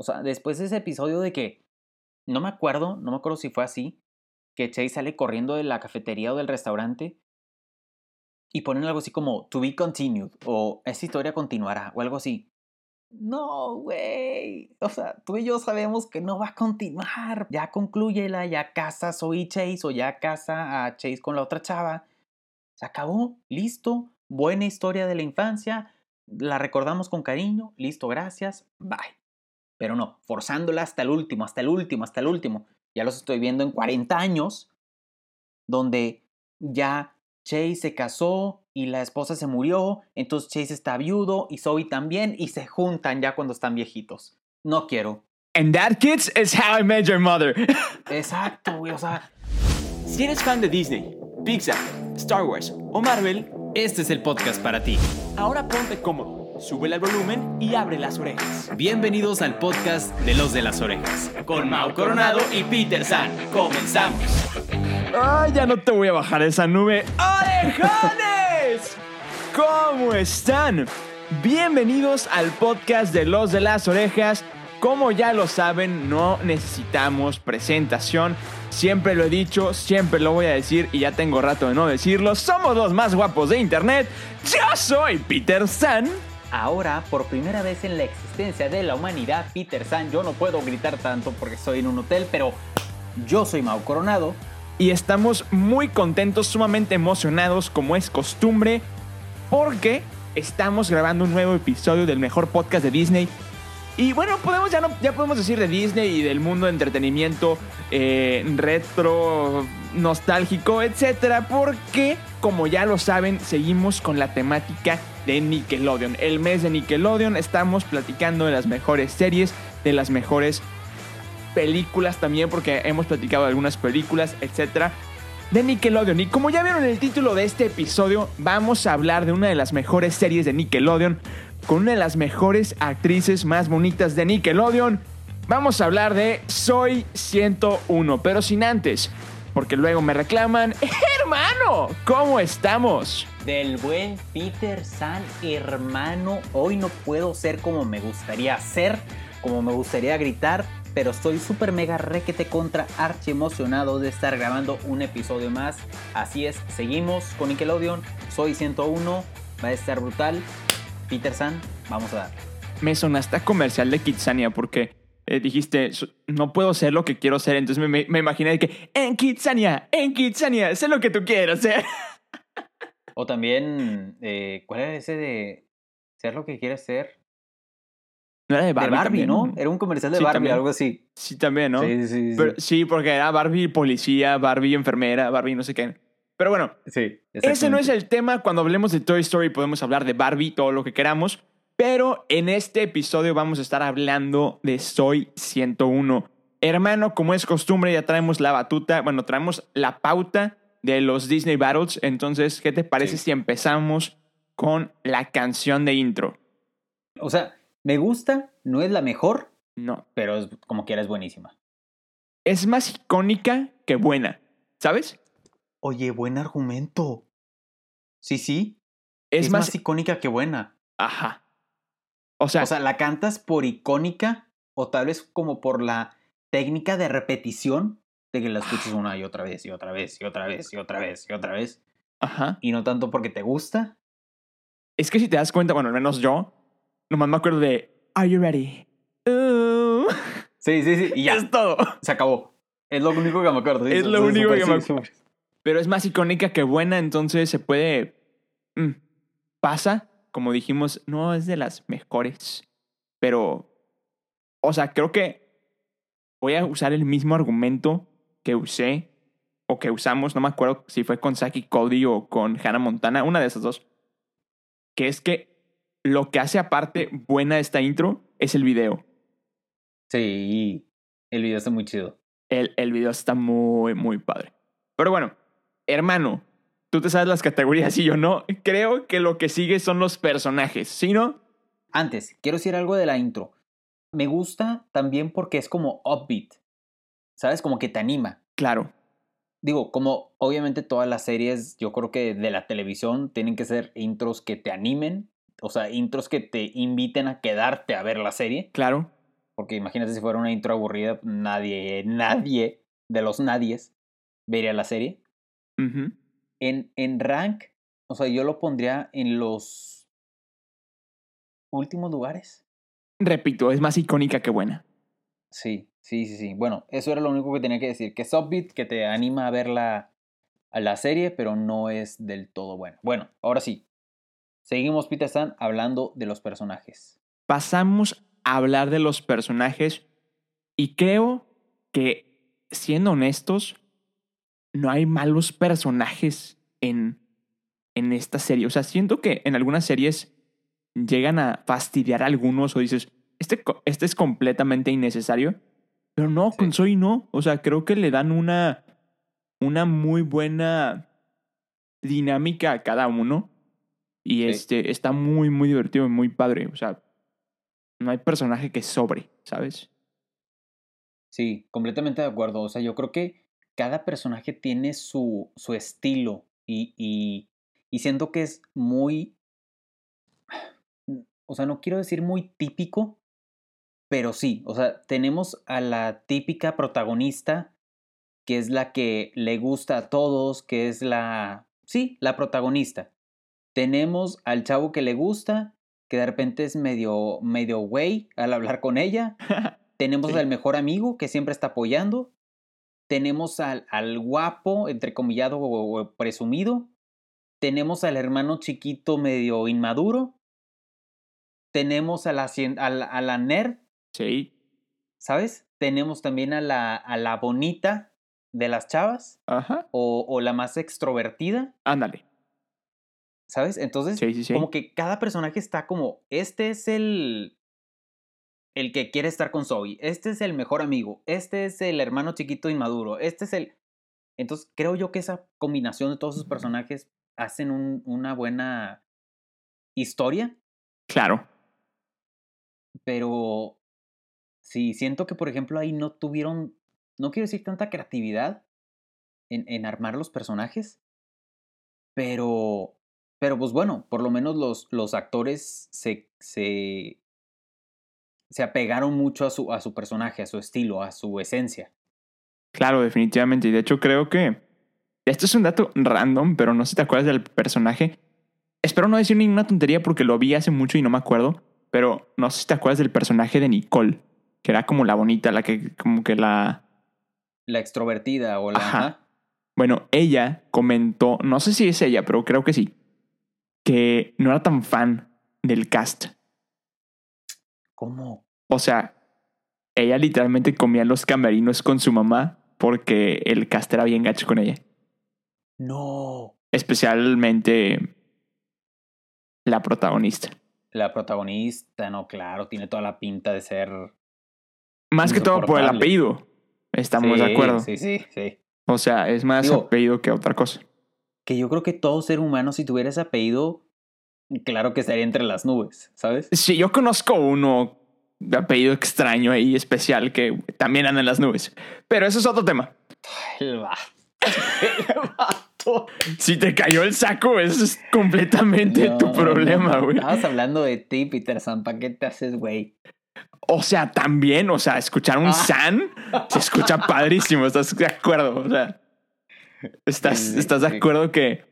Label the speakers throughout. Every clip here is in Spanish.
Speaker 1: O sea, después de ese episodio de que, no me acuerdo, no me acuerdo si fue así, que Chase sale corriendo de la cafetería o del restaurante y ponen algo así como to be continued o esta historia continuará o algo así. No, güey. O sea, tú y yo sabemos que no va a continuar. Ya concluyela, ya casa Soy Chase o ya casa a Chase con la otra chava. Se acabó, listo. Buena historia de la infancia. La recordamos con cariño. Listo, gracias. Bye. Pero no, forzándola hasta el último, hasta el último, hasta el último. Ya los estoy viendo en 40 años, donde ya Chase se casó y la esposa se murió, entonces Chase está viudo y Zoe también y se juntan ya cuando están viejitos. No quiero.
Speaker 2: And that, kids, is how I met your mother.
Speaker 1: Exacto, güey, o sea.
Speaker 2: Si eres fan de Disney, Pixar, Star Wars o Marvel,
Speaker 1: este es el podcast para ti.
Speaker 2: Ahora ponte cómodo, sube el volumen y abre las orejas.
Speaker 1: Bienvenidos al podcast de los de las orejas.
Speaker 2: Con Mau Coronado y Peter San. Comenzamos. Ay, ya no te voy a bajar esa nube. ¡Orejones! ¿Cómo están? Bienvenidos al podcast de los de las orejas. Como ya lo saben, no necesitamos presentación. Siempre lo he dicho, siempre lo voy a decir y ya tengo rato de no decirlo. Somos los más guapos de internet. Yo soy Peter San.
Speaker 1: Ahora, por primera vez en la existencia de la humanidad, Peter San, yo no puedo gritar tanto porque estoy en un hotel, pero yo soy Mau Coronado
Speaker 2: y estamos muy contentos, sumamente emocionados como es costumbre, porque estamos grabando un nuevo episodio del mejor podcast de Disney. Y bueno, podemos, ya, podemos decir de Disney y del mundo de entretenimiento eh, retro, nostálgico, etcétera, porque como ya lo saben, seguimos con la temática de Nickelodeon. El mes de Nickelodeon estamos platicando de las mejores series, de las mejores películas también, porque hemos platicado de algunas películas, etcétera, de Nickelodeon. Y como ya vieron en el título de este episodio, vamos a hablar de una de las mejores series de Nickelodeon, con una de las mejores actrices más bonitas de Nickelodeon. Vamos a hablar de Soy 101, pero sin antes, porque luego me reclaman, hermano, ¿cómo estamos?
Speaker 1: Del buen Peter San, hermano, hoy no puedo ser como me gustaría ser, como me gustaría gritar, pero estoy súper mega requete contra archi emocionado de estar grabando un episodio más. Así es, seguimos con Nickelodeon, soy 101, va a estar brutal. Peter San, vamos a dar.
Speaker 2: Me sonaste comercial de Kitsania porque eh, dijiste, no puedo ser lo que quiero ser, entonces me, me, imaginé que en Kitsania, en Kitsania, sé lo que tú quieras ser.
Speaker 1: O también, eh, ¿cuál era ese de ser lo que quieres ser?
Speaker 2: No era de Barbie.
Speaker 1: ¿no? Era un comercial de Barbie, algo así.
Speaker 2: Sí, también, ¿no?
Speaker 1: Sí, sí,
Speaker 2: sí. sí, porque era Barbie policía, Barbie enfermera, Barbie no sé qué. Pero bueno,
Speaker 1: sí,
Speaker 2: ese no es el tema. Cuando hablemos de Toy Story podemos hablar de Barbie, todo lo que queramos. Pero en este episodio vamos a estar hablando de Soy 101. Hermano, como es costumbre, ya traemos la batuta, bueno, traemos la pauta de los Disney Battles. Entonces, ¿qué te parece si empezamos con la canción de intro?
Speaker 1: O sea, me gusta, no es la mejor.
Speaker 2: No.
Speaker 1: Pero es, como quiera es buenísima.
Speaker 2: Es más icónica que buena, ¿sabes?
Speaker 1: Oye, buen argumento. Sí, sí. Es, más... icónica que buena.
Speaker 2: Ajá. O sea,
Speaker 1: o sea, ¿la cantas por icónica o tal vez como por la técnica de repetición de que la escuches una y otra vez y otra vez y otra vez y otra vez y otra vez?
Speaker 2: Ajá.
Speaker 1: Y no tanto porque te gusta.
Speaker 2: Es que si te das cuenta, bueno, al menos yo, Nomás me acuerdo de Are you ready? Uh.
Speaker 1: Sí, sí, sí. Y ya.
Speaker 2: Es todo.
Speaker 1: Se acabó. Es lo único que me acuerdo.
Speaker 2: Es lo único que me acuerdo. Pero es más icónica que buena, entonces se puede. Mm, pasa, como dijimos, no es de las mejores. Pero. O sea, creo que voy a usar el mismo argumento que usé o que usamos, no me acuerdo si fue con Saki Cody o con Hannah Montana, una de esas dos. Que es que lo que hace aparte buena esta intro es el video.
Speaker 1: Sí, el video está muy chido.
Speaker 2: El, el video está muy, muy padre. Pero bueno, hermano, tú te sabes las categorías y yo no. Creo que lo que sigue son los personajes, ¿sí no?
Speaker 1: Antes, quiero decir algo de la intro. Me gusta también porque es como upbeat. ¿Sabes? Como que te anima.
Speaker 2: Claro.
Speaker 1: Digo, como obviamente todas las series, yo creo que de la televisión tienen que ser intros que te animen, o sea, intros que te inviten a quedarte a ver la serie.
Speaker 2: Claro.
Speaker 1: porque imagínate si fuera una intro aburrida, nadie, nadie de los nadies vería la serie. En, en rank, o sea, yo lo pondría en los últimos lugares.
Speaker 2: Repito, es más icónica que buena.
Speaker 1: Sí, sí, sí, sí. Bueno, eso era lo único que tenía que decir. Que Subbeat, que te anima a ver la, a la serie, pero no es del todo bueno. Bueno, ahora sí. Seguimos, Peter Stan, hablando de los personajes.
Speaker 2: Pasamos a hablar de los personajes y creo que, siendo honestos, no hay malos personajes en, en esta serie. O sea, siento que en algunas series llegan a fastidiar a algunos o dices, este, este es completamente innecesario. Pero no,
Speaker 1: Sí.
Speaker 2: con Soy no. O sea, creo que le dan una, una muy buena dinámica a cada uno. Y
Speaker 1: Sí.
Speaker 2: este está muy, muy divertido y muy padre. O sea, no hay personaje que sobre, ¿sabes?
Speaker 1: Sí, completamente de acuerdo. O sea, yo creo que cada personaje tiene su, su estilo y, y, y siento que es muy, o sea, no quiero decir muy típico, pero sí, o sea, tenemos a la típica protagonista que es la que le gusta a todos, que es la, sí, la protagonista. Tenemos al chavo que le gusta, que de repente es medio, medio güey al hablar con ella. Tenemos
Speaker 2: Sí.
Speaker 1: al mejor amigo que siempre está apoyando. Tenemos al, al guapo, entrecomillado o, o presumido. Tenemos al hermano chiquito medio inmaduro. Tenemos a la, a la, a la nerd,
Speaker 2: sí.
Speaker 1: ¿sabes? Tenemos también a la, a la bonita de las chavas
Speaker 2: Ajá.
Speaker 1: o, o la más extrovertida,
Speaker 2: Ándale.
Speaker 1: ¿sabes? Entonces,
Speaker 2: Sí, sí, sí.
Speaker 1: como que cada personaje está como, este es el, el que quiere estar con Zoe, este es el mejor amigo, este es el hermano chiquito inmaduro, este es el... Entonces creo yo que esa combinación de todos esos personajes hacen un- una buena historia,
Speaker 2: Claro.
Speaker 1: pero sí, siento que por ejemplo ahí no tuvieron, no quiero decir tanta creatividad en, en armar los personajes, pero, pero pues bueno, por lo menos los, los actores se, se, se apegaron mucho a su, a su personaje, a su estilo, a su esencia.
Speaker 2: Claro, definitivamente. Y de hecho creo que... Esto es un dato random, pero no sé si te acuerdas del personaje. Espero no decir ninguna tontería porque lo vi hace mucho y no me acuerdo. Pero no sé si te acuerdas del personaje de Nicole. Que era como la bonita, la que como que la...
Speaker 1: La extrovertida o la...
Speaker 2: Ajá. Bueno, ella comentó, no sé si es ella, pero creo que sí, que no era tan fan del cast.
Speaker 1: ¿Cómo?
Speaker 2: O sea, ella literalmente comía los camerinos con su mamá porque el cast era bien gacho con ella.
Speaker 1: No.
Speaker 2: Especialmente la protagonista.
Speaker 1: La protagonista, no, claro, tiene toda la pinta de ser...
Speaker 2: Más que todo por el apellido. Estamos de acuerdo.
Speaker 1: Sí, sí, sí.
Speaker 2: O sea, es más
Speaker 1: Digo-
Speaker 2: apellido que otra cosa.
Speaker 1: Que yo creo que todo ser humano, si tuviera ese apellido, claro que estaría entre las nubes, ¿sabes?
Speaker 2: Sí, yo conozco uno de apellido extraño ahí especial que también anda en las nubes. Pero eso es otro tema.
Speaker 1: El vato. El vato.
Speaker 2: Si te cayó el saco, eso es completamente
Speaker 1: No,
Speaker 2: tu problema,
Speaker 1: no,
Speaker 2: güey.
Speaker 1: Estabas hablando de ti, Peter San, ¿para qué te haces, güey?
Speaker 2: O sea, también, o sea, escuchar un
Speaker 1: Ah.
Speaker 2: San se escucha padrísimo, ¿estás de acuerdo? O sea, estás, estás de acuerdo que,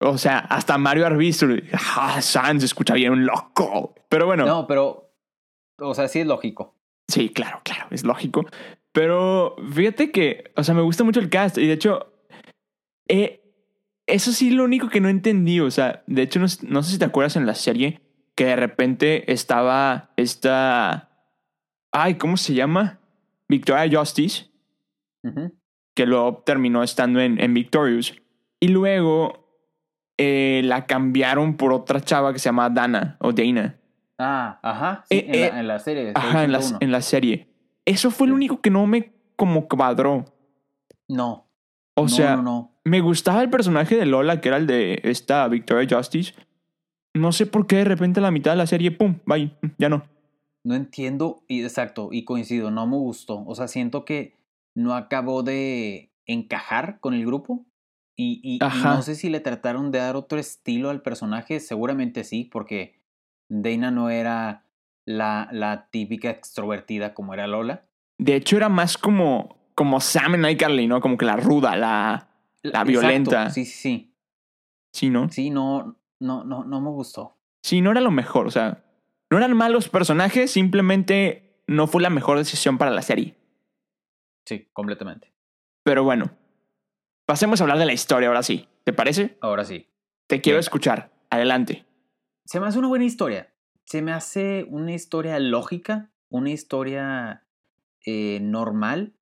Speaker 2: o sea, hasta Mario Arbistro, ah, San se escucha bien loco. Pero bueno,
Speaker 1: No, pero, o sea, sí es lógico.
Speaker 2: sí, claro, claro, es lógico. Pero fíjate que, o sea, me gusta mucho el cast y de hecho, eh, eso sí lo único que no entendí, o sea, de hecho, no, no sé si te acuerdas en la serie que de repente estaba esta, ay, ¿cómo se llama? Victoria Justice. Que luego terminó estando en, en Victorious. Y luego eh, la cambiaron por otra chava que se llama Dana o Dana.
Speaker 1: Ah, ajá. Sí,
Speaker 2: Eh,
Speaker 1: en,
Speaker 2: eh,
Speaker 1: la, en la serie.
Speaker 2: Ajá, en la,
Speaker 1: 101.
Speaker 2: en la serie. Eso fue lo único que no me como cuadró.
Speaker 1: No.
Speaker 2: O
Speaker 1: no,
Speaker 2: sea,
Speaker 1: No, no.
Speaker 2: me gustaba el personaje de Lola, que era el de esta Victoria Justice. No sé por qué de repente a la mitad de la serie, pum, bye, ya no.
Speaker 1: No entiendo, y exacto, y coincido, no me gustó. O sea, siento que no acabó de encajar con el grupo. Y, y- y
Speaker 2: Ajá.
Speaker 1: no sé si le trataron de dar otro estilo al personaje, seguramente sí, porque Dana no era la, la típica extrovertida como era Lola.
Speaker 2: De hecho, era más como, como Sam en iCarly, ¿no? Como que la ruda, la, la violenta.
Speaker 1: Sí, sí, sí.
Speaker 2: Sí, ¿no?
Speaker 1: Sí, no, no, no, no me gustó.
Speaker 2: Sí, no era lo mejor. O sea, no eran malos personajes, simplemente no fue la mejor decisión para la serie.
Speaker 1: Sí, completamente.
Speaker 2: Pero bueno, pasemos a hablar de la historia ahora sí. ¿Te parece?
Speaker 1: Ahora sí.
Speaker 2: Te quiero
Speaker 1: Venga.
Speaker 2: escuchar. Adelante.
Speaker 1: Se me hace una buena historia. Se me hace una historia lógica, una historia eh, normal.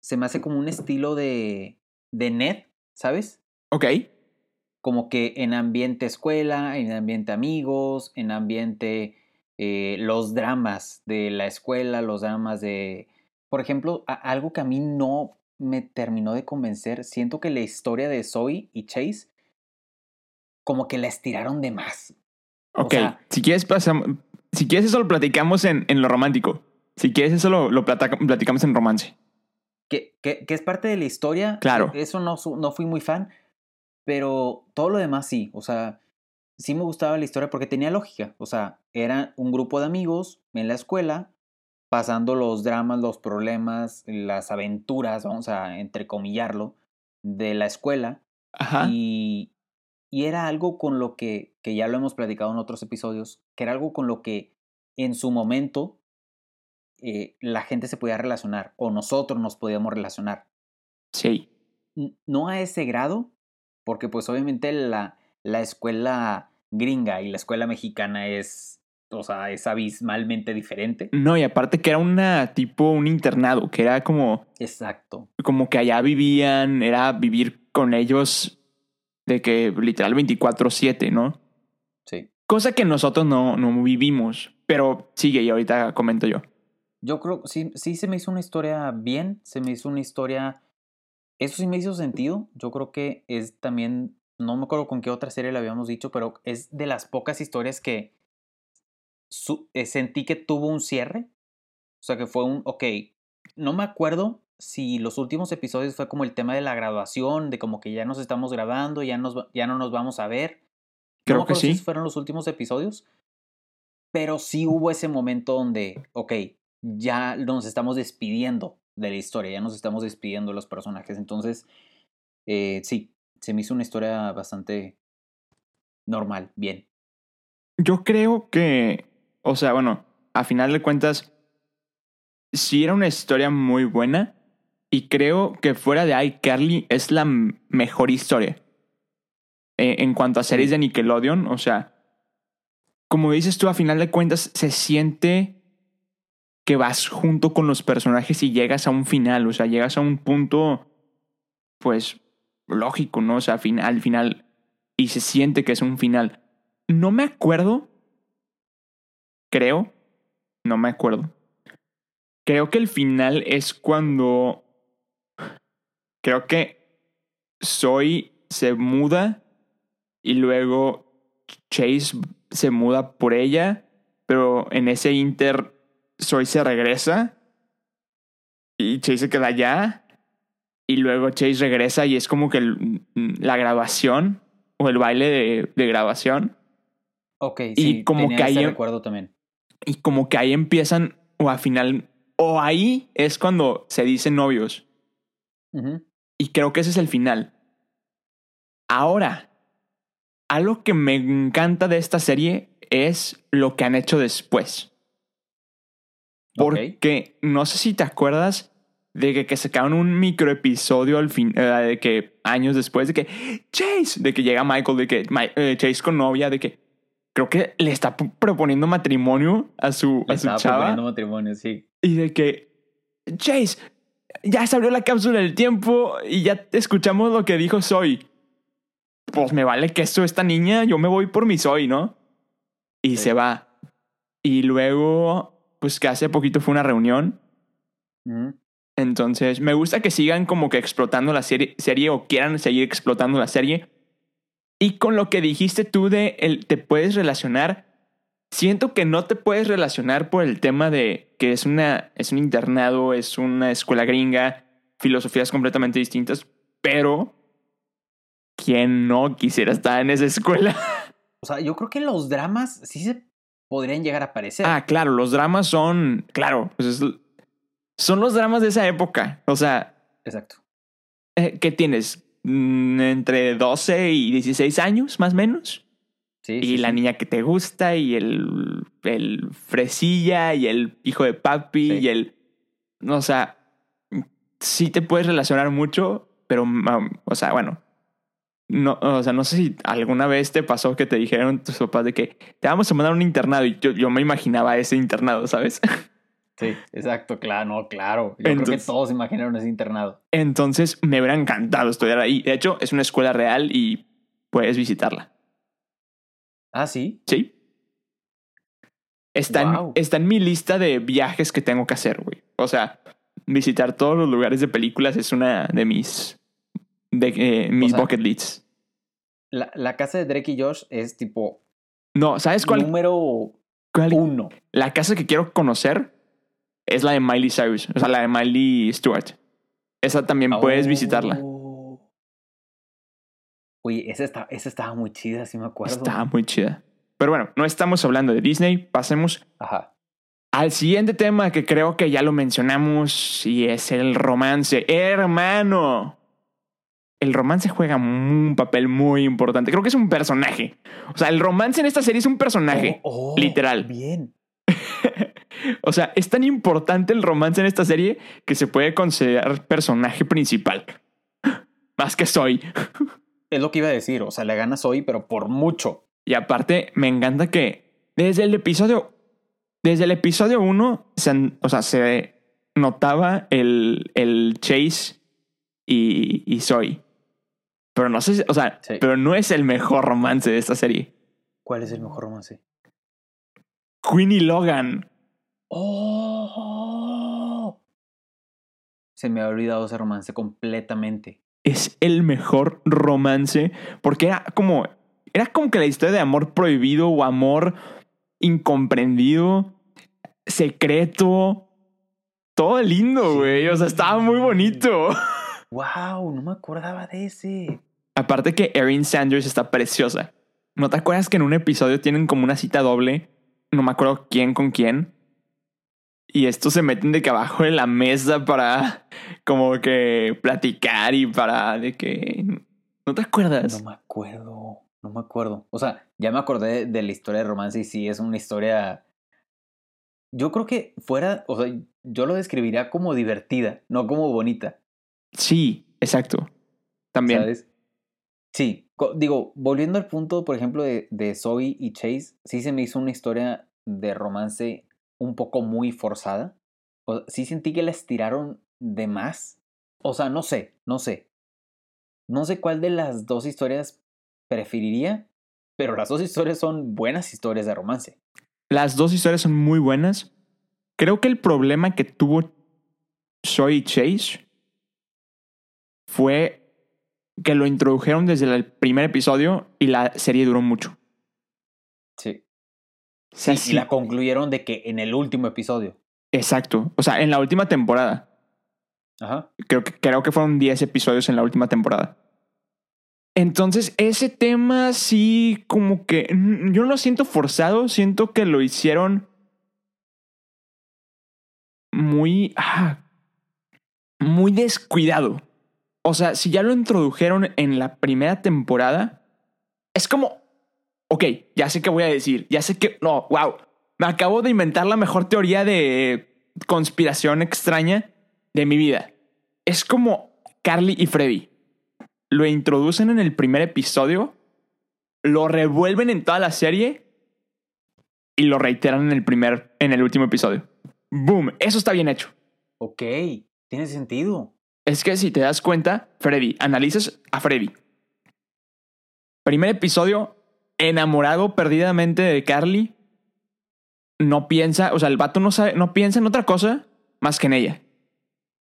Speaker 1: Se me hace como un estilo de, de Ned, ¿sabes?
Speaker 2: Ok.
Speaker 1: Como que en ambiente escuela, en ambiente amigos, en ambiente eh, los dramas de la escuela, los dramas de... Por ejemplo, algo que a mí no me terminó de convencer, siento que la historia de Zoe y Chase como que la estiraron de más. O
Speaker 2: Ok.
Speaker 1: sea-
Speaker 2: si quieres, pasam- si quieres eso lo platicamos en, en lo romántico. Si quieres eso lo, lo platicamos en romance.
Speaker 1: que, que, que es parte de la historia.
Speaker 2: Claro.
Speaker 1: Eso no, no fui muy fan, pero todo lo demás sí. O sea, sí me gustaba la historia porque tenía lógica. O sea, era un grupo de amigos en la escuela pasando los dramas, los problemas, las aventuras, vamos a entrecomillarlo, de la escuela.
Speaker 2: Ajá.
Speaker 1: Y, y era algo con lo que, que ya lo hemos platicado en otros episodios, que era algo con lo que en su momento eh, la gente se podía relacionar o nosotros nos podíamos relacionar.
Speaker 2: Sí.
Speaker 1: No a ese grado, porque pues obviamente la, la escuela gringa y la escuela mexicana es, o sea, es abismalmente diferente.
Speaker 2: No, y aparte que era una tipo un internado, que era como,
Speaker 1: Exacto.
Speaker 2: como que allá vivían, era vivir con ellos de que literal 24-7, ¿no?
Speaker 1: Sí.
Speaker 2: Cosa que nosotros no, no vivimos. Pero sigue y ahorita comento yo.
Speaker 1: Yo creo, sí, sí se me hizo una historia bien, se me hizo una historia, eso sí me hizo sentido, yo creo que es también, no me acuerdo con qué otra serie le habíamos dicho, pero es de las pocas historias que su- eh, sentí que tuvo un cierre, o sea que fue un, ok, no me acuerdo si los últimos episodios fue como el tema de la graduación, de como que ya nos estamos grabando, ya, nos, ya no nos vamos a ver. No
Speaker 2: Creo
Speaker 1: me
Speaker 2: que
Speaker 1: si
Speaker 2: sí.
Speaker 1: esos fueron los últimos episodios, pero sí hubo ese momento donde, ok, ya nos estamos despidiendo de la historia, ya nos estamos despidiendo de los personajes. Entonces, eh, sí, se me hizo una historia bastante normal, bien.
Speaker 2: Yo creo que, o sea, bueno, a final de cuentas, sí era una historia muy buena y creo que fuera de iCarly es la mejor historia. Eh, en cuanto a series de Nickelodeon, o sea, como dices tú, a final de cuentas se siente que vas junto con los personajes y llegas a un final, o sea, llegas a un punto, pues, lógico, ¿no? O sea, fin- al final, y se siente que es un final. No me acuerdo. Creo. No me acuerdo. Creo que el final es cuando. Creo que Soy se muda y luego Chase se muda por ella, pero en ese inter Soy se regresa y Chase se queda allá y luego Chase regresa y es como que el- la grabación o el baile de, de grabación
Speaker 1: Ok,
Speaker 2: Y
Speaker 1: sí,
Speaker 2: como
Speaker 1: tenía
Speaker 2: que
Speaker 1: ese
Speaker 2: ahí-
Speaker 1: recuerdo también.
Speaker 2: y como que ahí empiezan o a final o ahí es cuando se dicen novios y creo que ese es el final. Ahora, algo que me encanta de esta serie es lo que han hecho después. Porque no sé si te acuerdas de que, que sacaron un microepisodio al fin, eh, de que años después, de que Chase, de que llega Michael, de que Mi- eh, Chase con novia, de que creo que le está proponiendo matrimonio a su,
Speaker 1: Le
Speaker 2: a su
Speaker 1: estaba
Speaker 2: chava.
Speaker 1: proponiendo matrimonio, sí.
Speaker 2: Y de que, Chase, ya se abrió la cápsula del tiempo y ya escuchamos lo que dijo Soy. Pues me vale que esto esta niña, yo me voy por mi Soy, ¿no? Y
Speaker 1: Sí.
Speaker 2: se va. Y luego, pues que hace poquito fue una reunión. Entonces, me gusta que sigan como que explotando la serie, serie o quieran seguir explotando la serie. Y con lo que dijiste tú de el, te puedes relacionar, siento que no te puedes relacionar por el tema de que es una es un internado, es una escuela gringa, filosofías completamente distintas, pero ¿quién no quisiera estar en esa escuela?
Speaker 1: O sea, yo creo que los dramas sí se podrían llegar a parecer.
Speaker 2: Ah, claro, los dramas son, claro, pues es- son los dramas de esa época. O sea,
Speaker 1: Exacto.
Speaker 2: eh, ¿qué tienes? Mm, Entre 12 y 16 años, más o menos.
Speaker 1: Sí,
Speaker 2: y
Speaker 1: sí,
Speaker 2: la
Speaker 1: sí.
Speaker 2: niña que te gusta y el, el fresilla y el hijo de papi y el... O sea, sí te puedes relacionar mucho, pero, o sea, bueno. No, o sea, no sé si alguna vez te pasó que te dijeron tus papás de que te vamos a mandar a un internado y yo, yo me imaginaba ese internado, ¿sabes?
Speaker 1: Sí, exacto, claro, no, claro. Yo creo que todos imaginaron ese internado.
Speaker 2: Entonces me hubiera encantado estudiar ahí. De hecho, es una escuela real y puedes visitarla.
Speaker 1: Ah, sí.
Speaker 2: Sí. Está, en, está en mi lista de viajes que tengo que hacer, güey. O sea, visitar todos los lugares de películas es una de mis, de, eh, mis
Speaker 1: sea,
Speaker 2: bucket lists.
Speaker 1: La, la casa de Drake y Josh es tipo
Speaker 2: No, ¿sabes cuál?
Speaker 1: número
Speaker 2: cuál-
Speaker 1: uno.
Speaker 2: La casa que quiero conocer es la de Miley Cyrus, o sea, la de Miley Stewart. Esa también puedes visitarla.
Speaker 1: Oh. Oye, esa, está, esa estaba muy chida, sí me acuerdo.
Speaker 2: Está muy chida. Pero bueno, no estamos hablando de Disney. Pasemos
Speaker 1: Ajá.
Speaker 2: al siguiente tema que creo que ya lo mencionamos y es el romance. Hermano. El romance juega un papel muy importante. Creo que es un personaje. O sea, el romance en esta serie es un personaje.
Speaker 1: Oh, oh,
Speaker 2: literal.
Speaker 1: Bien.
Speaker 2: O sea, es tan importante el romance en esta serie que se puede considerar personaje principal. Más que soy.
Speaker 1: Es lo que iba a decir. O sea, le ganas hoy, pero por mucho.
Speaker 2: Y aparte, me encanta que desde el episodio. Desde el episodio 1, se, o sea, se notaba el, el Chase y, y Zoe. Pero no sé, si- o sea,
Speaker 1: Sí.
Speaker 2: pero no es el mejor romance de esta serie.
Speaker 1: ¿Cuál es el mejor romance?
Speaker 2: Queen y Logan.
Speaker 1: Oh. Se me ha olvidado ese romance completamente.
Speaker 2: es el mejor romance porque era como era como que la historia de amor prohibido o amor incomprendido, secreto, todo lindo,
Speaker 1: Sí.
Speaker 2: güey, o sea, estaba muy bonito.
Speaker 1: Wow, no me acordaba de ese.
Speaker 2: Aparte que Erin Sanders está preciosa. ¿No te acuerdas que en un episodio tienen como una cita doble? No me acuerdo quién con quién. Y estos se meten de que abajo de la mesa para como que platicar y para de que... ¿No te acuerdas?
Speaker 1: No me acuerdo. No me acuerdo. O sea, ya me acordé de la historia de romance y sí, es una historia. Yo creo que fuera. O sea, yo lo describiría como divertida, no como bonita.
Speaker 2: Sí, exacto. También.
Speaker 1: ¿Sabes? Sí. Digo, volviendo al punto, por ejemplo, de, de Zoe y Chase, sí se me hizo una historia de romance un poco muy forzada. O sí sentí que la estiraron de más. O sea, no sé, no sé. No sé cuál de las dos historias preferiría, pero las dos historias son buenas historias de romance.
Speaker 2: Las dos historias son muy buenas. Creo que el problema que tuvo Zoe y Chase fue que lo introdujeron desde el primer episodio y la serie duró mucho.
Speaker 1: Sí.
Speaker 2: O sea,
Speaker 1: Y
Speaker 2: sí-
Speaker 1: la concluyeron de que en el último episodio.
Speaker 2: Exacto. O sea, en la última temporada.
Speaker 1: Ajá.
Speaker 2: Creo que, creo que fueron 10 episodios en la última temporada. Entonces, ese tema sí, como que mm, yo no lo siento forzado, siento que lo hicieron muy, ah, muy descuidado. O sea, si ya lo introdujeron en la primera temporada, es como, ok, ya sé qué voy a decir, ya sé que, no, wow, me acabo de inventar la mejor teoría de conspiración extraña de mi vida. Es como Carly y Freddy. Lo introducen en el primer episodio, lo revuelven en toda la serie y lo reiteran en el primer, en el último episodio. Boom, eso está bien hecho.
Speaker 1: Ok. Tiene sentido.
Speaker 2: Es que si te das cuenta, Freddy, analizas a Freddy. Primer episodio, enamorado perdidamente de Carly. No piensa, o sea, el vato no sabe, no piensa en otra cosa más que en ella.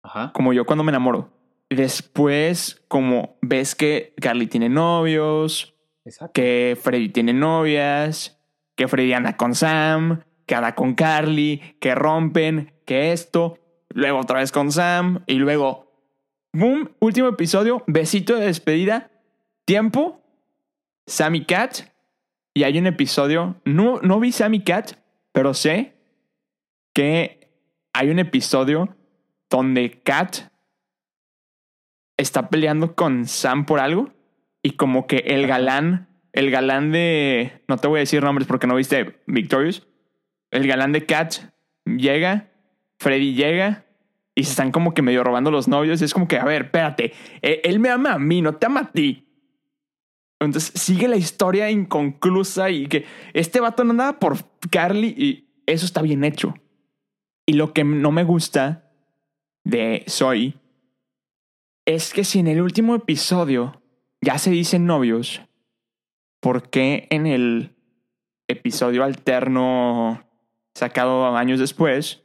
Speaker 1: Ajá.
Speaker 2: Como yo cuando me enamoro. Después, como ves que Carly tiene novios,
Speaker 1: Exacto.
Speaker 2: que Freddy tiene novias, que Freddy anda con Sam, que anda con Carly, que rompen, que esto, luego otra vez con Sam y luego, boom, último episodio, besito de despedida, tiempo, Sam y Cat, y hay un episodio, no, no vi Sam y Cat, pero sé que hay un episodio donde Kat está peleando con Sam por algo y como que el galán, el galán de, no te voy a decir nombres porque no viste Victorious, el galán de Kat llega, Freddy llega y se están como que medio robando los novios y es como que, a ver, espérate, e, él me ama a mí, no te ama a ti. Entonces sigue la historia inconclusa y que este vato no andaba por Carly y eso está bien hecho. Y lo que no me gusta de Soy es que si en el último episodio ya se dicen novios, ¿por qué en el episodio alterno sacado años después,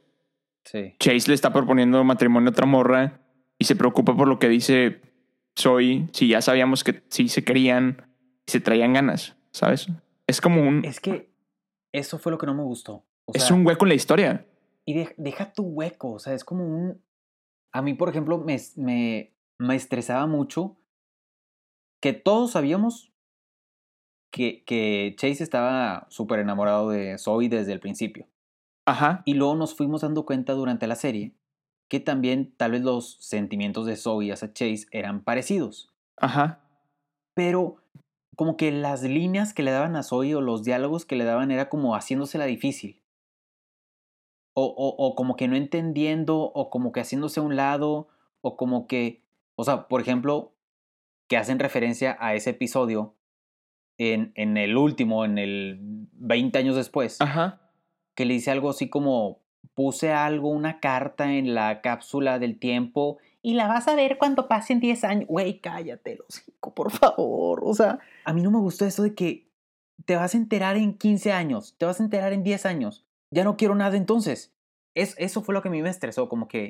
Speaker 2: Chase le está proponiendo matrimonio a otra morra y se preocupa por lo que dice soy, si ya sabíamos que sí se querían y se traían ganas, ¿sabes? Es como un...
Speaker 1: Es que eso fue lo que no me gustó.
Speaker 2: es un hueco en la historia.
Speaker 1: Y deja tu hueco, o sea, es como un... A mí, por ejemplo, me, me, me estresaba mucho que todos sabíamos que, que Chase estaba súper enamorado de Zoe desde el principio.
Speaker 2: Ajá.
Speaker 1: Y luego nos fuimos dando cuenta durante la serie que también tal vez los sentimientos de Zoe hacia Chase eran parecidos.
Speaker 2: Ajá.
Speaker 1: Pero como que las líneas que le daban a Zoe o los diálogos que le daban era como haciéndosela difícil. O, o, o como que no entendiendo, o como que haciéndose a un lado, o como que, o sea, por ejemplo, que hacen referencia a ese episodio en, en el último, en el 20 años después.
Speaker 2: Ajá.
Speaker 1: Que le dice algo así como, puse algo, una carta en la cápsula del tiempo y la vas a ver cuando pasen 10 años. Güey, cállate, los por favor. O sea, a mí no me gustó eso de que te vas a enterar en 15 años, te vas a enterar en 10 años. Ya no quiero nada entonces. Es, eso fue lo que a mí me estresó, como que,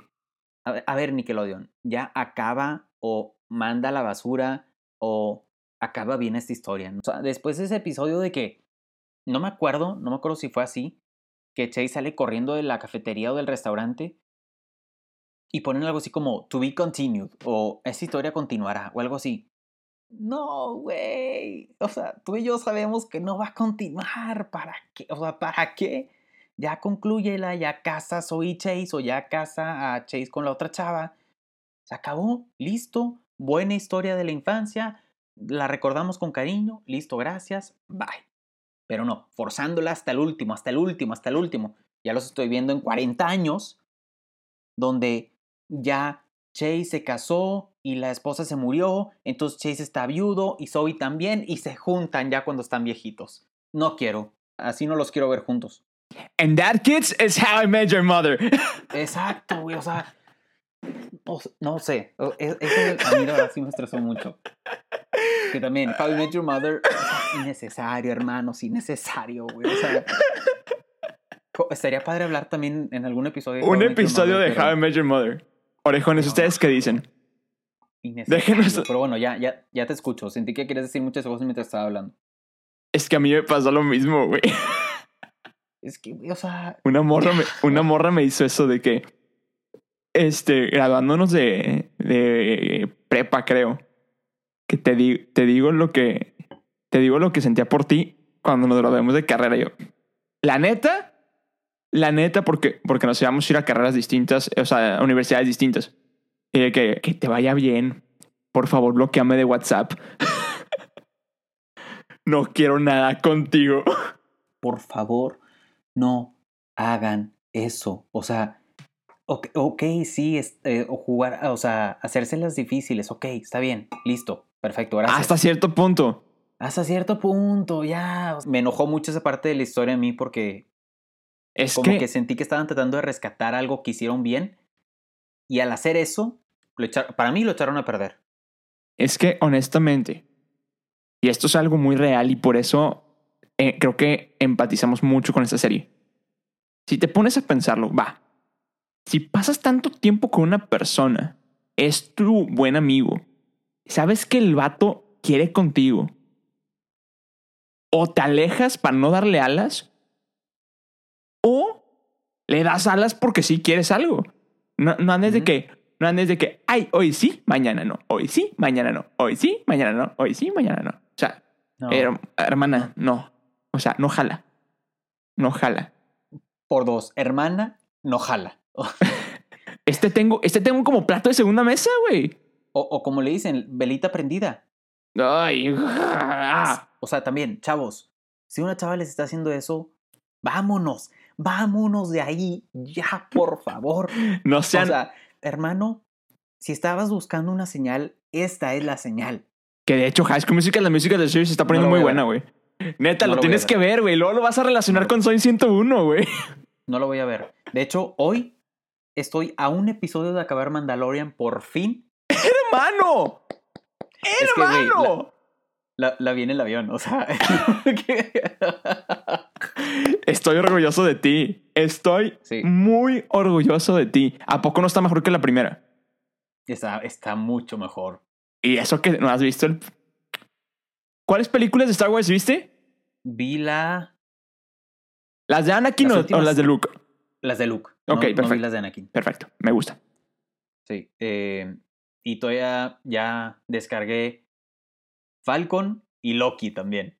Speaker 1: a, ver, Nickelodeon, ya acaba o manda la basura o acaba bien esta historia. O sea, después de ese episodio de que, no me acuerdo, no me acuerdo si fue así, que Chase sale corriendo de la cafetería o del restaurante y ponen algo así como to be continued o esta historia continuará o algo así. No, güey. O sea, tú y yo sabemos que no va a continuar. ¿Para qué? O sea, ¿para qué? Ya concluyela, ya casa soy Chase o ya casa a Chase con la otra chava. Se acabó, listo. Buena historia de la infancia. La recordamos con cariño. Listo, gracias. Bye. Pero no, forzándola hasta el último, hasta el último, hasta el último. Ya los estoy viendo en 40 años, donde ya Chase se casó y la esposa se murió, entonces Chase está viudo y Zoe también y se juntan ya cuando están viejitos. No quiero, así no los quiero ver juntos.
Speaker 2: And that, kids, is how I met your mother.
Speaker 1: Exacto, güey, o sea, no, sé, e, eso a mí la sí me estresó mucho. Que también, How I Met Your Mother, innecesario, hermanos, innecesario, güey. O sea, estaría padre hablar también en algún episodio.
Speaker 2: Un episodio de How I Met Your Mother. Orejones, ¿ustedes qué dicen?
Speaker 1: Déjenos. Pero bueno, ya, ya, ya te escucho. Sentí que querías decir muchas cosas mientras estaba hablando.
Speaker 2: Es que a mí me pasó lo mismo, güey.
Speaker 1: Es que, o sea.
Speaker 2: Una morra me, una morra me hizo eso de que. Este, graduándonos de, de prepa, creo. Que te, di, te digo lo que. Te digo lo que sentía por ti cuando nos graduamos de carrera. Yo. La neta, la neta, porque, porque nos íbamos a ir a carreras distintas, o sea, a universidades distintas. Y que, que te vaya bien. Por favor, bloqueame de WhatsApp. no quiero nada contigo.
Speaker 1: Por favor, no hagan eso. O sea, ok, okay sí, eh, o jugar, o sea, hacérselas difíciles, ok, está bien, listo, perfecto, gracias.
Speaker 2: Hasta cierto punto.
Speaker 1: Hasta cierto punto, ya. Me enojó mucho esa parte de la historia a mí porque es como que... sentí que estaban tratando de rescatar algo que hicieron bien y al hacer eso, para mí lo echaron a perder.
Speaker 2: Es que honestamente, y esto es algo muy real y por eso eh, creo que empatizamos mucho con esta serie. Si te pones a pensarlo, va, si pasas tanto tiempo con una persona, es tu buen amigo, sabes que el vato quiere contigo, o te alejas para no darle alas, o le das alas porque sí quieres algo. No, no andes de que, no andes de que, ay, hoy sí, mañana no, hoy sí, mañana no, hoy sí, mañana no, hoy sí, mañana no. O sea, hermana, no. O sea, no jala. No jala.
Speaker 1: por dos. Hermana, no jala.
Speaker 2: Este tengo, este tengo como plato de segunda mesa, güey.
Speaker 1: O, o como le dicen, velita prendida.
Speaker 2: Ay. ah.
Speaker 1: O sea, también, chavos, si una chava les está haciendo eso, vámonos, vámonos de ahí, ya, por favor.
Speaker 2: No
Speaker 1: O
Speaker 2: sean.
Speaker 1: sea, hermano, si estabas buscando una señal, esta es la señal.
Speaker 2: que de hecho, High School Musical, la música de Series se está poniendo
Speaker 1: No
Speaker 2: muy buena, güey. Neta,
Speaker 1: No
Speaker 2: lo tienes que ver, güey. Luego lo vas a relacionar
Speaker 1: No.
Speaker 2: con Soy 101, güey.
Speaker 1: No lo voy a ver. De hecho, hoy estoy a un episodio de acabar Mandalorian por fin.
Speaker 2: ¡Hermano!
Speaker 1: Es que, güey,
Speaker 2: ¡Hermano!
Speaker 1: La, la vi en el avión, o sea.
Speaker 2: Estoy orgulloso de ti. Estoy
Speaker 1: Sí.
Speaker 2: muy orgulloso de ti. ¿A poco no está mejor que la primera?
Speaker 1: está, está mucho mejor.
Speaker 2: Y eso que no has visto el... ¿Cuáles películas de Star Wars viste?
Speaker 1: Vi la,
Speaker 2: ¿Las de Anakin
Speaker 1: Las
Speaker 2: o- las de Luke?
Speaker 1: las de Luke. no-
Speaker 2: Ok,
Speaker 1: no, vi
Speaker 2: perfecto.
Speaker 1: las de Anakin.
Speaker 2: Perfecto, me gusta.
Speaker 1: Sí. eh, y todavía ya descargué Falcon y Loki también.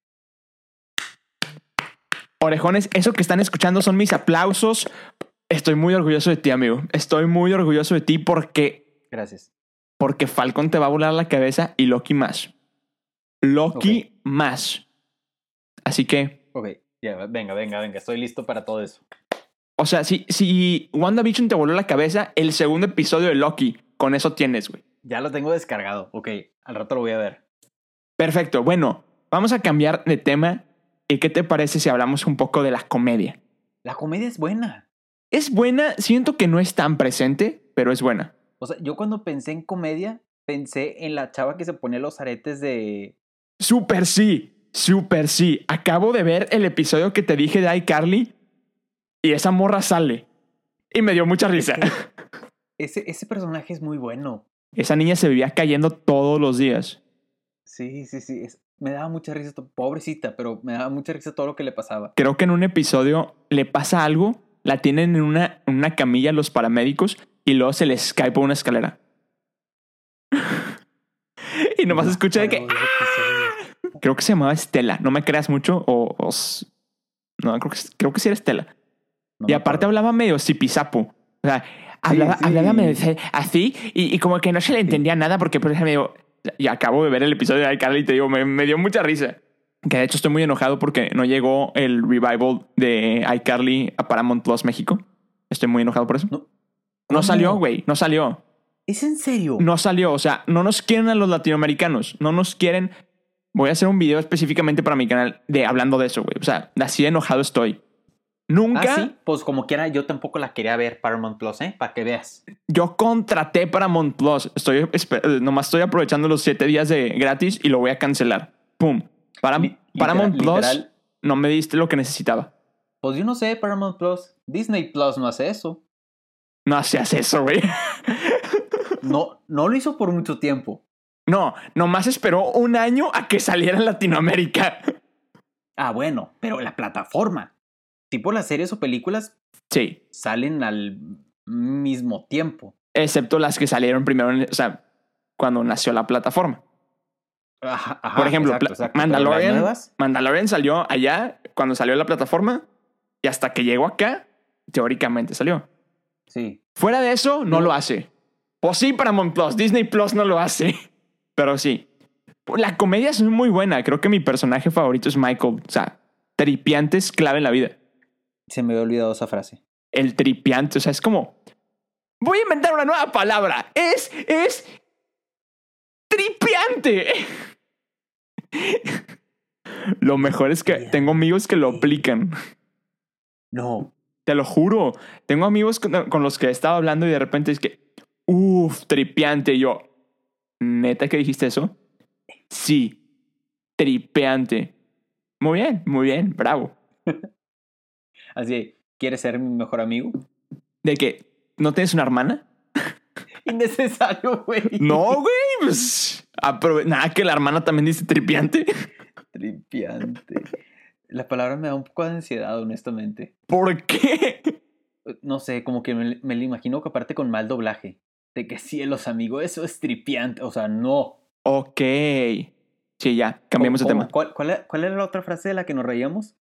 Speaker 2: Orejones, eso que están escuchando son mis aplausos. Estoy muy orgulloso de ti, amigo. Estoy muy orgulloso de ti porque,
Speaker 1: Gracias.
Speaker 2: porque Falcon te va a volar la cabeza y Loki más. Loki más. Así que,
Speaker 1: Ok, ya, venga, venga, venga. Estoy listo para todo eso.
Speaker 2: o sea, si, si WandaVision te voló la cabeza, el segundo episodio de Loki, con eso tienes, güey.
Speaker 1: Ya lo tengo descargado. Ok, al rato lo voy a ver.
Speaker 2: Perfecto. Bueno, vamos a cambiar de tema. ¿Y qué te parece si hablamos un poco de la comedia?
Speaker 1: La comedia es buena.
Speaker 2: Es buena, siento que no es tan presente, pero es buena.
Speaker 1: O sea, yo cuando pensé en comedia, pensé en la chava que se ponía los aretes de.
Speaker 2: Súper sí, súper sí. Acabo de ver el episodio que te dije de iCarly y esa morra sale. Y me dio mucha risa.
Speaker 1: Ese, ese personaje es muy bueno.
Speaker 2: Esa niña se vivía cayendo todos los días.
Speaker 1: Sí, sí, sí. es- me daba mucha risa. Pobrecita, pero me daba mucha risa todo lo que le pasaba.
Speaker 2: Creo que en un episodio le pasa algo, la tienen en una, en una camilla los paramédicos y luego se les cae por una escalera. y nomás
Speaker 1: No
Speaker 2: escucha de que...
Speaker 1: episodio.
Speaker 2: Creo que se llamaba Estela. No me creas mucho o... no, creo que, creo que sí era Estela.
Speaker 1: No
Speaker 2: y aparte hablaba medio zipizapo. O sea, hablaba,
Speaker 1: sí.
Speaker 2: hablaba así y, y como que no se le entendía nada porque por ejemplo, y acabo de ver el episodio de iCarly y te digo, me, me dio mucha risa. Que de hecho estoy muy enojado porque no llegó el revival de iCarly a Paramount Plus México. Estoy muy enojado por eso.
Speaker 1: No.
Speaker 2: No salió, güey, no salió.
Speaker 1: ¿Es en serio?
Speaker 2: No salió, o sea, no nos quieren a los latinoamericanos, no nos quieren. Voy a hacer un video específicamente para mi canal de hablando de eso, güey. O sea, así de enojado estoy. Nunca
Speaker 1: Ah, sí. Pues como quiera, yo tampoco la quería ver Paramount Plus, ¿eh? Para que veas.
Speaker 2: Yo contraté Paramount Plus. Estoy, eh, nomás estoy aprovechando los siete días de gratis y lo voy a cancelar. Pum. Para,
Speaker 1: Li-
Speaker 2: Paramount
Speaker 1: literal-
Speaker 2: Plus
Speaker 1: literal,
Speaker 2: no me diste lo que necesitaba.
Speaker 1: Pues yo no sé, Paramount Plus. Disney Plus no hace eso.
Speaker 2: No hacías eso, güey.
Speaker 1: No, no lo hizo por mucho tiempo.
Speaker 2: No, nomás esperó un año a que saliera en Latinoamérica.
Speaker 1: Ah, bueno, pero la plataforma. Tipo las series o películas
Speaker 2: Sí,
Speaker 1: salen al mismo tiempo.
Speaker 2: excepto las que salieron primero, o sea, cuando nació la plataforma.
Speaker 1: Ajá, ajá,
Speaker 2: Por ejemplo,
Speaker 1: exacto, exacto,
Speaker 2: Mandalorian, Mandalorian salió allá cuando salió la plataforma y hasta que llegó acá, teóricamente salió.
Speaker 1: Sí.
Speaker 2: Fuera de eso, no
Speaker 1: No.
Speaker 2: lo hace. Pues sí, Paramount Plus. Disney Plus no lo hace. Pero sí. La comedia es muy buena. Creo que mi personaje favorito es Michael. O sea, tripiante es clave en la vida.
Speaker 1: Se me había olvidado esa frase.
Speaker 2: El tripiante. O sea, es como. Voy a inventar una nueva palabra. Es. Es. Tripiante. Lo mejor es que tengo amigos que lo aplican.
Speaker 1: No.
Speaker 2: Te lo juro. Tengo amigos con, con los que he estado hablando y de repente es que, uff, tripeante. Y yo, ¿neta que dijiste eso? Sí, tripeante. Muy bien, muy bien, bravo.
Speaker 1: Así, ¿quieres ser mi mejor amigo?
Speaker 2: ¿De que no tienes una hermana?
Speaker 1: Innecesario, güey.
Speaker 2: No, güey. Pues, nada, que la hermana también dice tripeante.
Speaker 1: Tripiante. La palabra me da un poco de ansiedad, honestamente.
Speaker 2: ¿Por qué?
Speaker 1: No sé, como que me, me lo imagino que aparte con mal doblaje. De que cielos, amigo, eso es tripiante. O sea, no.
Speaker 2: Ok. Sí, ya, cambiemos de
Speaker 1: ¿Cómo-
Speaker 2: tema.
Speaker 1: ¿Cuál, cuál, cuál era la otra frase de la que nos reíamos?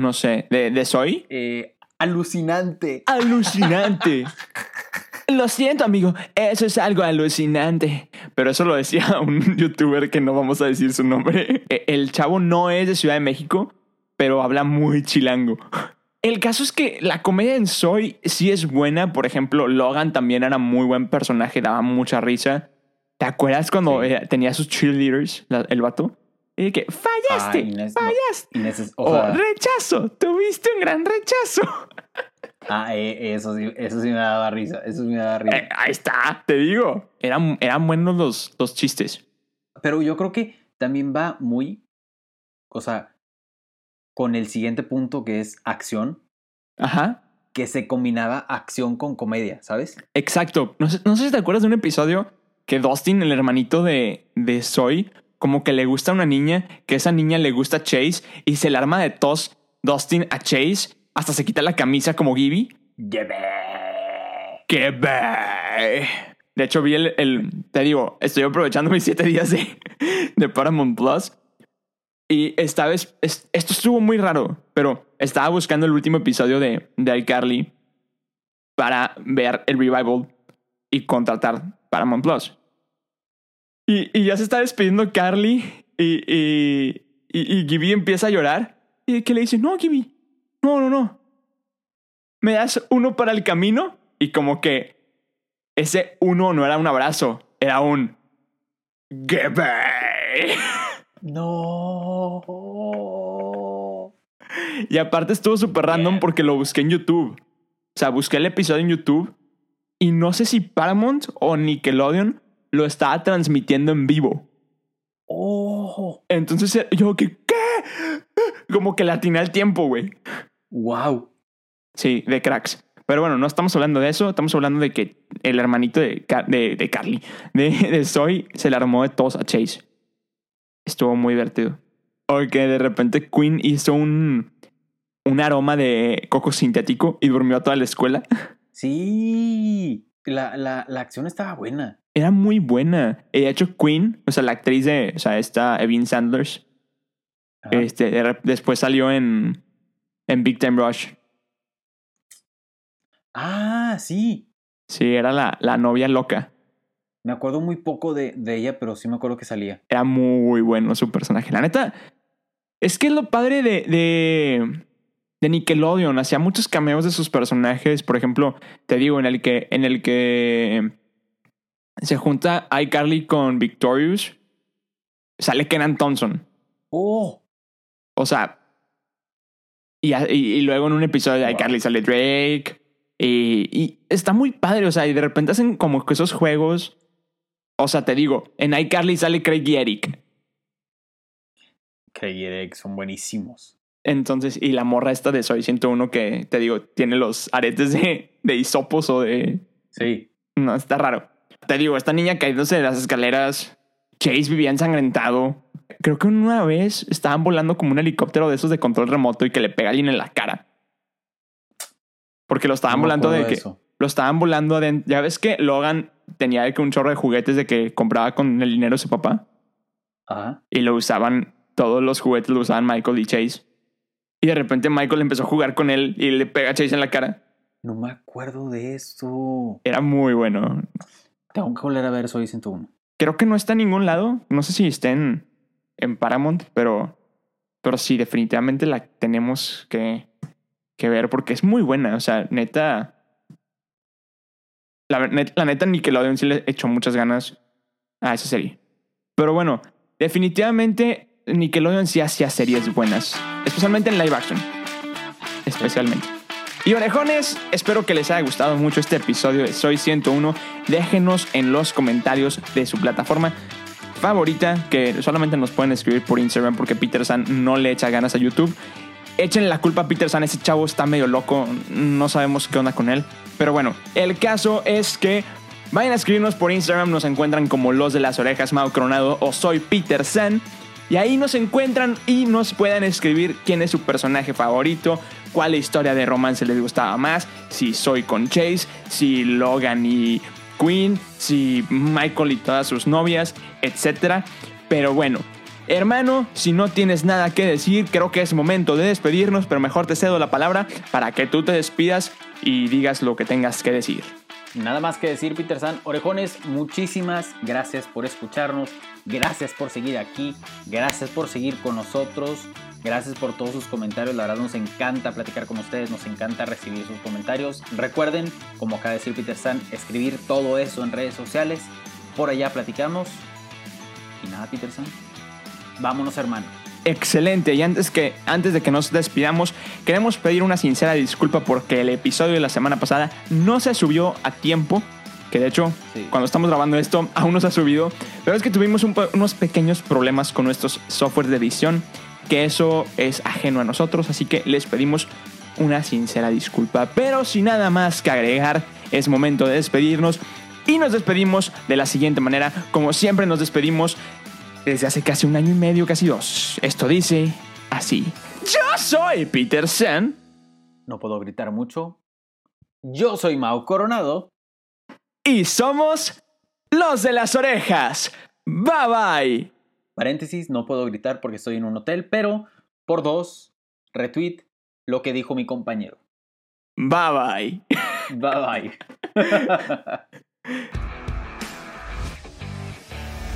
Speaker 2: No sé, ¿de, de soy?
Speaker 1: Eh, Alucinante.
Speaker 2: Alucinante. Lo siento, amigo, eso es algo alucinante. Pero eso lo decía un youtuber que no vamos a decir su nombre. E, el chavo no es de Ciudad de México, pero habla muy chilango. El caso es que la comedia en Soy sí es buena. Por ejemplo, Logan también era muy buen personaje, daba mucha risa. ¿Te acuerdas cuando
Speaker 1: Sí.
Speaker 2: tenía sus cheerleaders, el vato? Y que fallaste,
Speaker 1: Ay,
Speaker 2: fallaste.
Speaker 1: Es-
Speaker 2: O rechazo, tuviste un gran rechazo.
Speaker 1: ah, eh, eso, sí, eso sí me daba risa. Eso sí me daba risa.
Speaker 2: Eh, ahí está, te digo. Eran, eran buenos los, los chistes.
Speaker 1: Pero yo creo que también va muy, o sea, con el siguiente punto que es acción,
Speaker 2: Ajá.
Speaker 1: que se combinaba acción con comedia, ¿sabes?
Speaker 2: Exacto. No sé, no sé si te acuerdas de un episodio que Dustin, el hermanito de, de Zoe, como que le gusta a una niña, que esa niña le gusta a Chase y se le arma de tos Dustin a Chase, hasta se quita la camisa como Gibby. ¡Qué be! De hecho, vi el, el- Te digo, estoy aprovechando mis siete días de, de Paramount Plus. Y esta vez. es- esto estuvo muy raro, pero estaba buscando el último episodio de, de iCarly para ver el revival y contratar Paramount Plus. Y, y ya se está despidiendo Carly y, y, y, Gibby empieza a llorar. Y que le dice: No, Gibby, no, no, no me das uno para el camino y como que ese uno no era un abrazo, era un Gebe.
Speaker 1: No.
Speaker 2: Y aparte estuvo súper random porque lo busqué en YouTube. O sea, busqué el episodio en YouTube y no sé si Paramount o Nickelodeon lo estaba transmitiendo en vivo.
Speaker 1: Oh.
Speaker 2: Entonces eh, yo que ¿qué? Como que le atiné al tiempo, güey.
Speaker 1: Wow.
Speaker 2: Sí, de cracks. Pero bueno, no estamos hablando de eso, estamos hablando de que el hermanito de, de, de Carly, de, de Zoe, se le armó de tos a Chase. Estuvo muy divertido. Porque de repente Queen hizo un, un aroma de coco sintético y durmió a toda la escuela.
Speaker 1: Sí. La, la, la acción estaba buena.
Speaker 2: Era muy buena. Y de hecho, Queen, o sea, la actriz de, o sea, esta Evin Sanders,
Speaker 1: Ajá.
Speaker 2: este, después salió en, en Big Time Rush.
Speaker 1: Ah, sí.
Speaker 2: Sí, era la, la novia loca.
Speaker 1: Me acuerdo muy poco de, de ella, pero sí me acuerdo que salía.
Speaker 2: Era muy bueno su personaje. La neta, es que es lo padre de, de, de Nickelodeon. Hacía muchos cameos de sus personajes. Por ejemplo, te digo, en el que, en el que se junta iCarly con Victorious, sale Kenan Thompson.
Speaker 1: Oh.
Speaker 2: O sea, y, y- y luego en un episodio de
Speaker 1: Wow.
Speaker 2: iCarly sale Drake. Y, y está muy padre, o sea, y de repente hacen como que esos juegos. O sea, te digo, en iCarly sale Craig y Eric.
Speaker 1: Craig y Eric son buenísimos.
Speaker 2: Entonces, y la morra esta de Soy 101 que, te digo, tiene los aretes de, de hisopos o de...
Speaker 1: Sí.
Speaker 2: No, está raro. Te digo, esta niña cayéndose de las escaleras. Chase vivía ensangrentado. Creo que una vez estaban volando como un helicóptero de esos de control remoto y que le pega a alguien en la cara. Porque lo estaban
Speaker 1: No
Speaker 2: volando de que...
Speaker 1: eso.
Speaker 2: Lo estaban volando adentro. Ya ves que Logan tenía que un chorro de juguetes de que compraba con el dinero de su papá.
Speaker 1: Ajá.
Speaker 2: Y lo usaban, todos los juguetes lo usaban Michael y Chase. Y de repente Michael empezó a jugar con él y le pega a Chase en la cara.
Speaker 1: No me acuerdo de eso.
Speaker 2: Era muy bueno.
Speaker 1: Tengo que volver a ver Soy 101.
Speaker 2: Creo que no está en ningún lado. No sé si está en, en Paramount, pero, pero sí, definitivamente la tenemos que, que ver porque es muy buena. O sea, neta. La, net- la neta, Nickelodeon sí le echó muchas ganas a esa serie. Pero bueno, definitivamente Nickelodeon sí hacía series buenas. Especialmente en live action. Especialmente. Y orejones, espero que les haya gustado mucho este episodio de Soy 101. Déjenos en los comentarios de su plataforma favorita, que solamente nos pueden escribir por Instagram porque Peter San no le echa ganas a YouTube. Échenle la culpa a Peter San, ese chavo está medio loco, no sabemos qué onda con él. Pero bueno, el caso es que vayan a escribirnos por Instagram, nos encuentran como Los de las Orejas Mau Coronado o Soy Peter San. Y ahí nos encuentran y nos puedan escribir quién es su personaje favorito, cuál historia de romance les gustaba más, si soy con Chase, si Logan y Queen, si Michael y todas sus novias, etc. Pero bueno, Hermano, si no tienes nada que decir, creo que es momento de despedirnos, pero mejor te cedo la palabra para que tú te despidas y digas lo que tengas que decir.
Speaker 1: Nada más que decir, Peter San. Orejones, muchísimas gracias por escucharnos. Gracias por seguir aquí. Gracias por seguir con nosotros. Gracias por todos sus comentarios. La verdad nos encanta platicar con ustedes. Nos encanta recibir sus comentarios. Recuerden, como acaba de decir Peter San, escribir todo eso en redes sociales. Por allá platicamos. Y nada, Peter San. Vámonos, hermano.
Speaker 2: Excelente, y antes, que, antes de que nos despidamos, queremos pedir una sincera disculpa porque el episodio de la semana pasada no se subió a tiempo, que de hecho,
Speaker 1: Sí.
Speaker 2: cuando estamos grabando esto, aún no se ha subido, pero es que tuvimos un unos pequeños problemas con nuestros softwares de edición, que eso es ajeno a nosotros, así que les pedimos una sincera disculpa. Pero sin nada más que agregar, es momento de despedirnos. Y nos despedimos de la siguiente manera, como siempre nos despedimos desde hace casi un año y medio, casi dos. Esto dice así. Yo soy Peter Sen.
Speaker 1: No puedo gritar mucho. Yo soy Mau Coronado.
Speaker 2: Y somos los de las orejas. Bye bye.
Speaker 1: Paréntesis, no puedo gritar porque estoy en un hotel, pero por dos, retweet lo que dijo mi compañero.
Speaker 2: Bye bye.
Speaker 1: Bye bye.